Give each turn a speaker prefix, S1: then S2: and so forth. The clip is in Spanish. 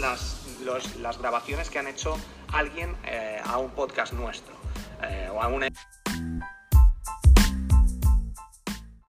S1: las, las grabaciones que han hecho alguien eh, a un podcast nuestro eh, o a una